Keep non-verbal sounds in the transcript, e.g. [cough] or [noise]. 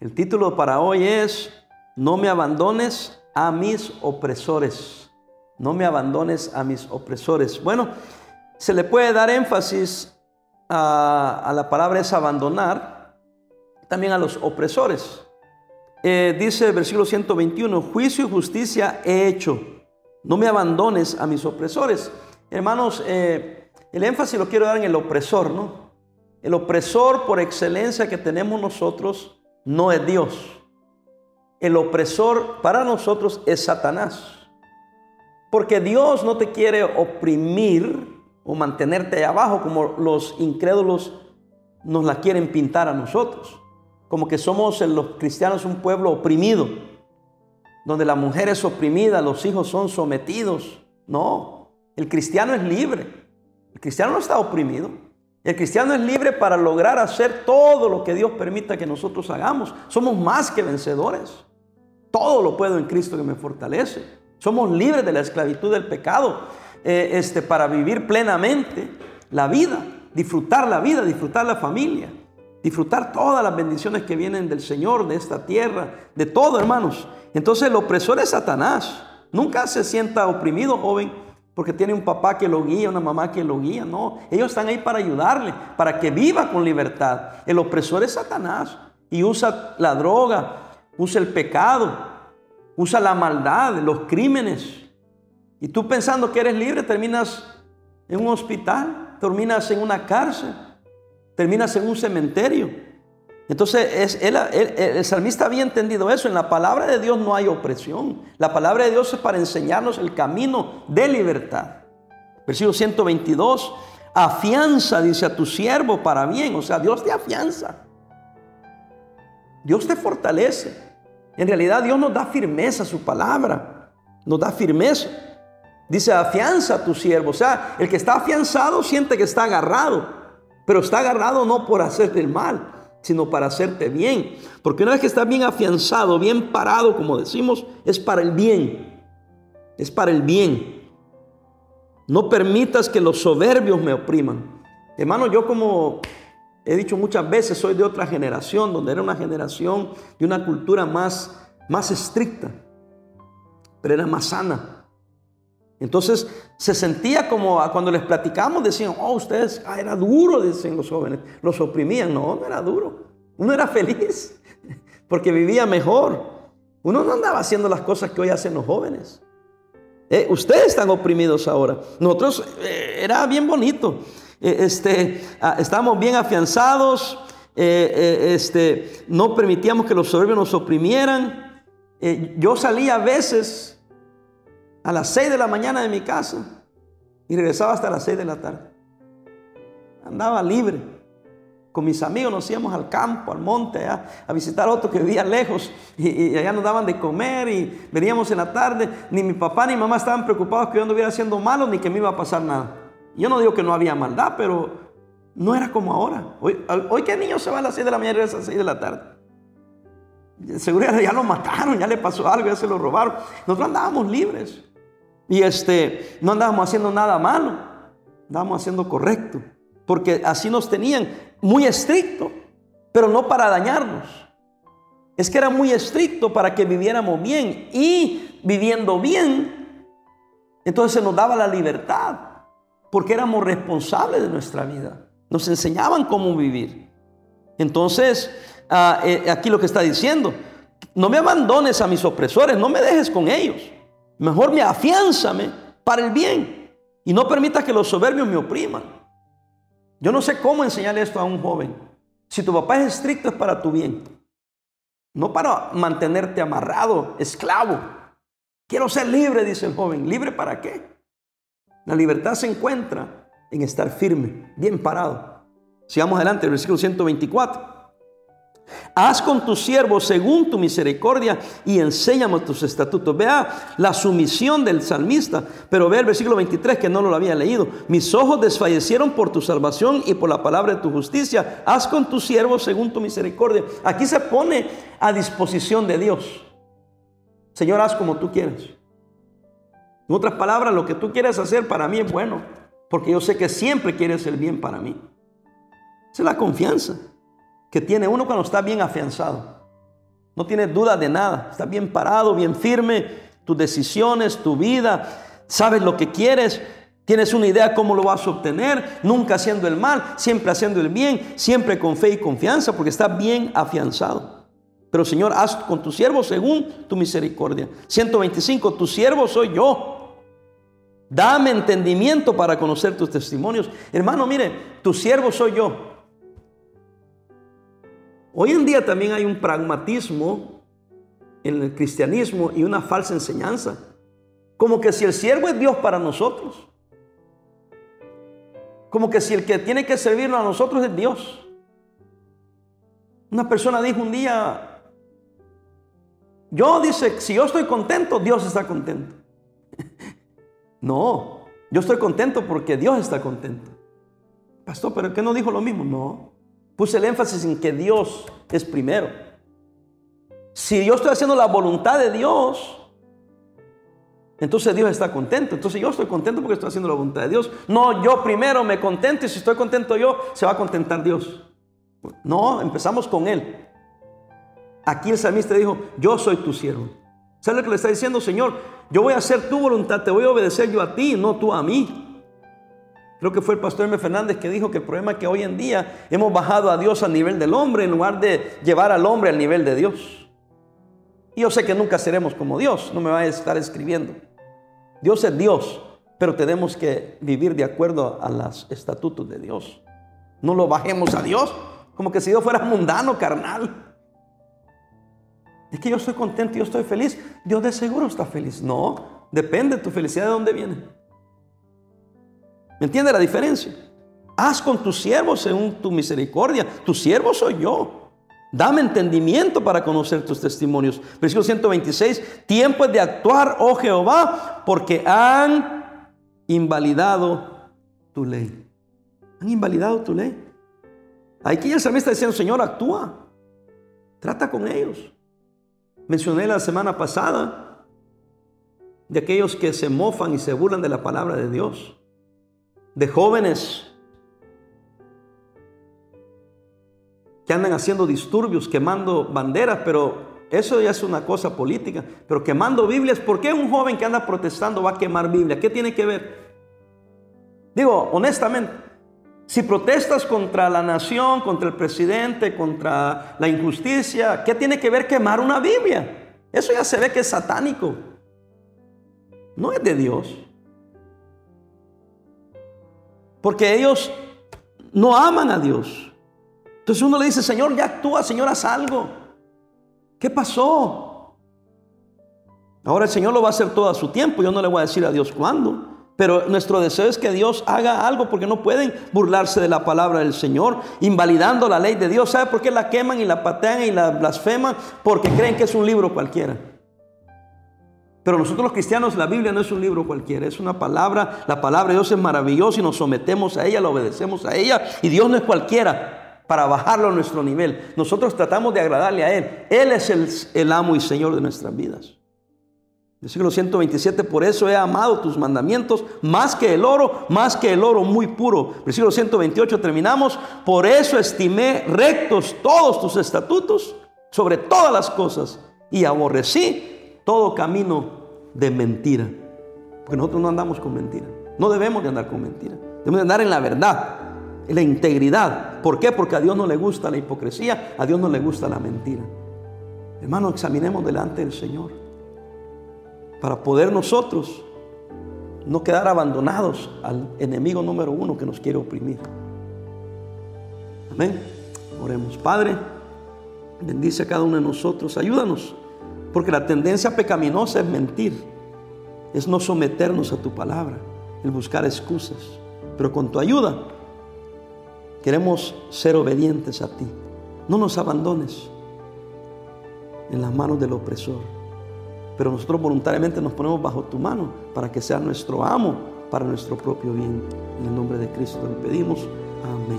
El título para hoy es No me abandones a mis opresores. No me abandones a mis opresores. Bueno, se le puede dar énfasis a, la palabra es abandonar, también a los opresores. Eh, dice el versículo 121, juicio y justicia he hecho. No me abandones a mis opresores. Hermanos, eh, el énfasis lo quiero dar en el opresor, ¿no? El opresor por excelencia que tenemos nosotros no es Dios. El opresor para nosotros es Satanás. Porque Dios no te quiere oprimir o mantenerte abajo como los incrédulos nos la quieren pintar a nosotros. Como que somos los cristianos un pueblo oprimido, donde la mujer es oprimida, los hijos son sometidos. No, el cristiano es libre. El cristiano no está oprimido. El cristiano es libre para lograr hacer todo lo que Dios permita que nosotros hagamos. Somos más que vencedores. Todo lo puedo en Cristo que me fortalece. Somos libres de la esclavitud del pecado eh, este, para vivir plenamente la vida, disfrutar la vida, disfrutar la familia, disfrutar todas las bendiciones que vienen del Señor, de esta tierra, de todo, hermanos. Entonces el opresor es Satanás. Nunca se sienta oprimido, joven porque tiene un papá que lo guía, una mamá que lo guía. No, ellos están ahí para ayudarle, para que viva con libertad. El opresor es Satanás y usa la droga, usa el pecado, usa la maldad, los crímenes. Y tú pensando que eres libre, terminas en un hospital, terminas en una cárcel, terminas en un cementerio. Entonces, el salmista había entendido eso. En la palabra de Dios no hay opresión. La palabra de Dios es para enseñarnos el camino de libertad. Versículo 122. Afianza, dice a tu siervo para bien. O sea, Dios te afianza. Dios te fortalece. En realidad, Dios nos da firmeza a su palabra. Nos da firmeza. Dice, afianza a tu siervo. O sea, el que está afianzado siente que está agarrado. Pero está agarrado no por hacerte el mal, sino para hacerte bien. Porque una vez que estás bien afianzado, bien parado, como decimos, es para el bien. Es para el bien. No permitas que los soberbios me opriman. Hermano, yo como he dicho muchas veces, soy de otra generación, donde era una generación de una cultura más, más estricta, pero era más sana. Entonces se sentía como cuando les platicamos, decían, oh, ustedes, ah, era duro, dicen los jóvenes, los oprimían. No, no era duro. Uno era feliz [laughs] porque vivía mejor. Uno no andaba haciendo las cosas que hoy hacen los jóvenes. Eh, ustedes están oprimidos ahora. Nosotros eh, era bien bonito. Eh, este, ah, estábamos bien afianzados. este, no permitíamos que los soberbios nos oprimieran. yo salía a veces a las 6 de la mañana de mi casa y regresaba hasta las 6 de la tarde. Andaba libre. Con mis amigos nos íbamos al campo, al monte, a visitar a otro que vivía lejos y, allá nos daban de comer y veníamos en la tarde. Ni mi papá ni mamá estaban preocupados que yo anduviera haciendo malo ni que me iba a pasar nada. Yo no digo que no había maldad, pero no era como ahora. Hoy, hoy ¿qué niño se va a las 6 de la mañana y regresa a las 6 de la tarde? Seguro ya lo mataron, ya le pasó algo, ya se lo robaron. Nosotros andábamos libres. Y este, no andábamos haciendo nada malo, andábamos haciendo correcto. Porque así nos tenían muy estricto, pero no para dañarnos. Es que era muy estricto para que viviéramos bien. Y viviendo bien, entonces se nos daba la libertad. Porque éramos responsables de nuestra vida. Nos enseñaban cómo vivir. Entonces, ah, eh, aquí lo que está diciendo, no me abandones a mis opresores, no me dejes con ellos. Mejor me afiánzame para el bien y no permita que los soberbios me opriman. Yo no sé cómo enseñarle esto a un joven. Si tu papá es estricto es para tu bien, no para mantenerte amarrado, esclavo. Quiero ser libre, dice el joven. ¿Libre para qué? La libertad se encuentra en estar firme, bien parado. Sigamos adelante, el versículo 124. Haz con tu siervo según tu misericordia y enséñame tus estatutos. Vea la sumisión del salmista, pero ve el versículo 23 que no lo había leído. Mis ojos desfallecieron por tu salvación y por la palabra de tu justicia. Haz con tu siervo según tu misericordia. Aquí se pone a disposición de Dios. Señor, haz como tú quieras. En otras palabras, lo que tú quieres hacer para mí es bueno, porque yo sé que siempre quieres el bien para mí. Esa es la confianza que tiene uno cuando está bien afianzado. No tienes duda de nada. Estás bien parado, bien firme. Tus decisiones, tu vida. Sabes lo que quieres. Tienes una idea cómo lo vas a obtener. Nunca haciendo el mal, siempre haciendo el bien. Siempre con fe y confianza porque estás bien afianzado. Pero Señor, haz con tu siervo según tu misericordia. 125, tu siervo soy yo. Dame entendimiento para conocer tus testimonios. Hermano, mire, tu siervo soy yo. Hoy en día también hay un pragmatismo en el cristianismo y una falsa enseñanza. Como que si el siervo es Dios para nosotros. Como que si el que tiene que servirnos a nosotros es Dios. Una persona dijo un día, yo dice, si yo estoy contento, Dios está contento. [laughs] No, yo estoy contento porque Dios está contento. Pastor, pero ¿qué no dijo lo mismo? No. Puse el énfasis en que Dios es primero. Si yo estoy haciendo la voluntad de Dios, entonces Dios está contento. Entonces yo estoy contento porque estoy haciendo la voluntad de Dios. No, yo primero me contento y si estoy contento yo, se va a contentar Dios. No, empezamos con Él. Aquí el salmista dijo, yo soy tu siervo. ¿Sabe lo que le está diciendo, Señor? Yo voy a hacer tu voluntad, te voy a obedecer yo a ti, no tú a mí. Creo que fue el pastor M. Fernández que dijo que el problema es que hoy en día hemos bajado a Dios al nivel del hombre en lugar de llevar al hombre al nivel de Dios. Y yo sé que nunca seremos como Dios, no me vayas a estar escribiendo. Dios es Dios, pero tenemos que vivir de acuerdo a los estatutos de Dios. No lo bajemos a Dios como que si Dios fuera mundano, carnal. Es que yo estoy contento, yo estoy feliz. Dios de seguro está feliz. No, depende de tu felicidad de dónde viene. ¿Me entiende la diferencia? Haz con tu siervo según tu misericordia. Tu siervo soy yo. Dame entendimiento para conocer tus testimonios. Versículo 126. Tiempo es de actuar, oh Jehová, porque han invalidado tu ley. Han invalidado tu ley. Aquí el salmista diciendo, Señor, actúa. Trata con ellos. Mencioné la semana pasada de aquellos que se mofan y se burlan de la palabra de Dios, de jóvenes que andan haciendo disturbios, quemando banderas, pero eso ya es una cosa política, pero quemando Biblias, ¿por qué un joven que anda protestando va a quemar Biblia? ¿Qué tiene que ver? Digo, honestamente, si protestas contra la nación, contra el presidente, contra la injusticia, ¿qué tiene que ver quemar una Biblia? Eso ya se ve que es satánico. No es de Dios. Porque ellos no aman a Dios. Entonces uno le dice, Señor, ya actúa, Señor, haz algo. ¿Qué pasó? Ahora el Señor lo va a hacer todo a su tiempo. Yo no le voy a decir a Dios cuándo. Pero nuestro deseo es que Dios haga algo porque no pueden burlarse de la palabra del Señor, invalidando la ley de Dios. ¿Sabe por qué la queman y la patean y la blasfeman? Porque creen que es un libro cualquiera. Pero nosotros los cristianos, la Biblia no es un libro cualquiera, es una palabra. La palabra de Dios es maravillosa y nos sometemos a ella, la obedecemos a ella. Y Dios no es cualquiera para bajarlo a nuestro nivel. Nosotros tratamos de agradarle a Él. Él es el, el amo y Señor de nuestras vidas. Versículo 127, por eso he amado tus mandamientos más que el oro, más que el oro muy puro. Versículo 128 terminamos, por eso estimé rectos todos tus estatutos sobre todas las cosas y aborrecí todo camino de mentira. Porque nosotros no andamos con mentira, no debemos de andar con mentira, debemos de andar en la verdad, en la integridad. ¿Por qué? Porque a Dios no le gusta la hipocresía, a Dios no le gusta la mentira. Hermano, examinemos delante del Señor para poder nosotros no quedar abandonados al enemigo número uno que nos quiere oprimir. Amén. Oremos. Padre, bendice a cada uno de nosotros, ayúdanos, porque la tendencia pecaminosa es mentir, es no someternos a tu palabra, el buscar excusas, pero con tu ayuda queremos ser obedientes a ti. No nos abandones en las manos del opresor pero nosotros voluntariamente nos ponemos bajo tu mano para que sea nuestro amo, para nuestro propio bien. En el nombre de Cristo lo pedimos. Amén.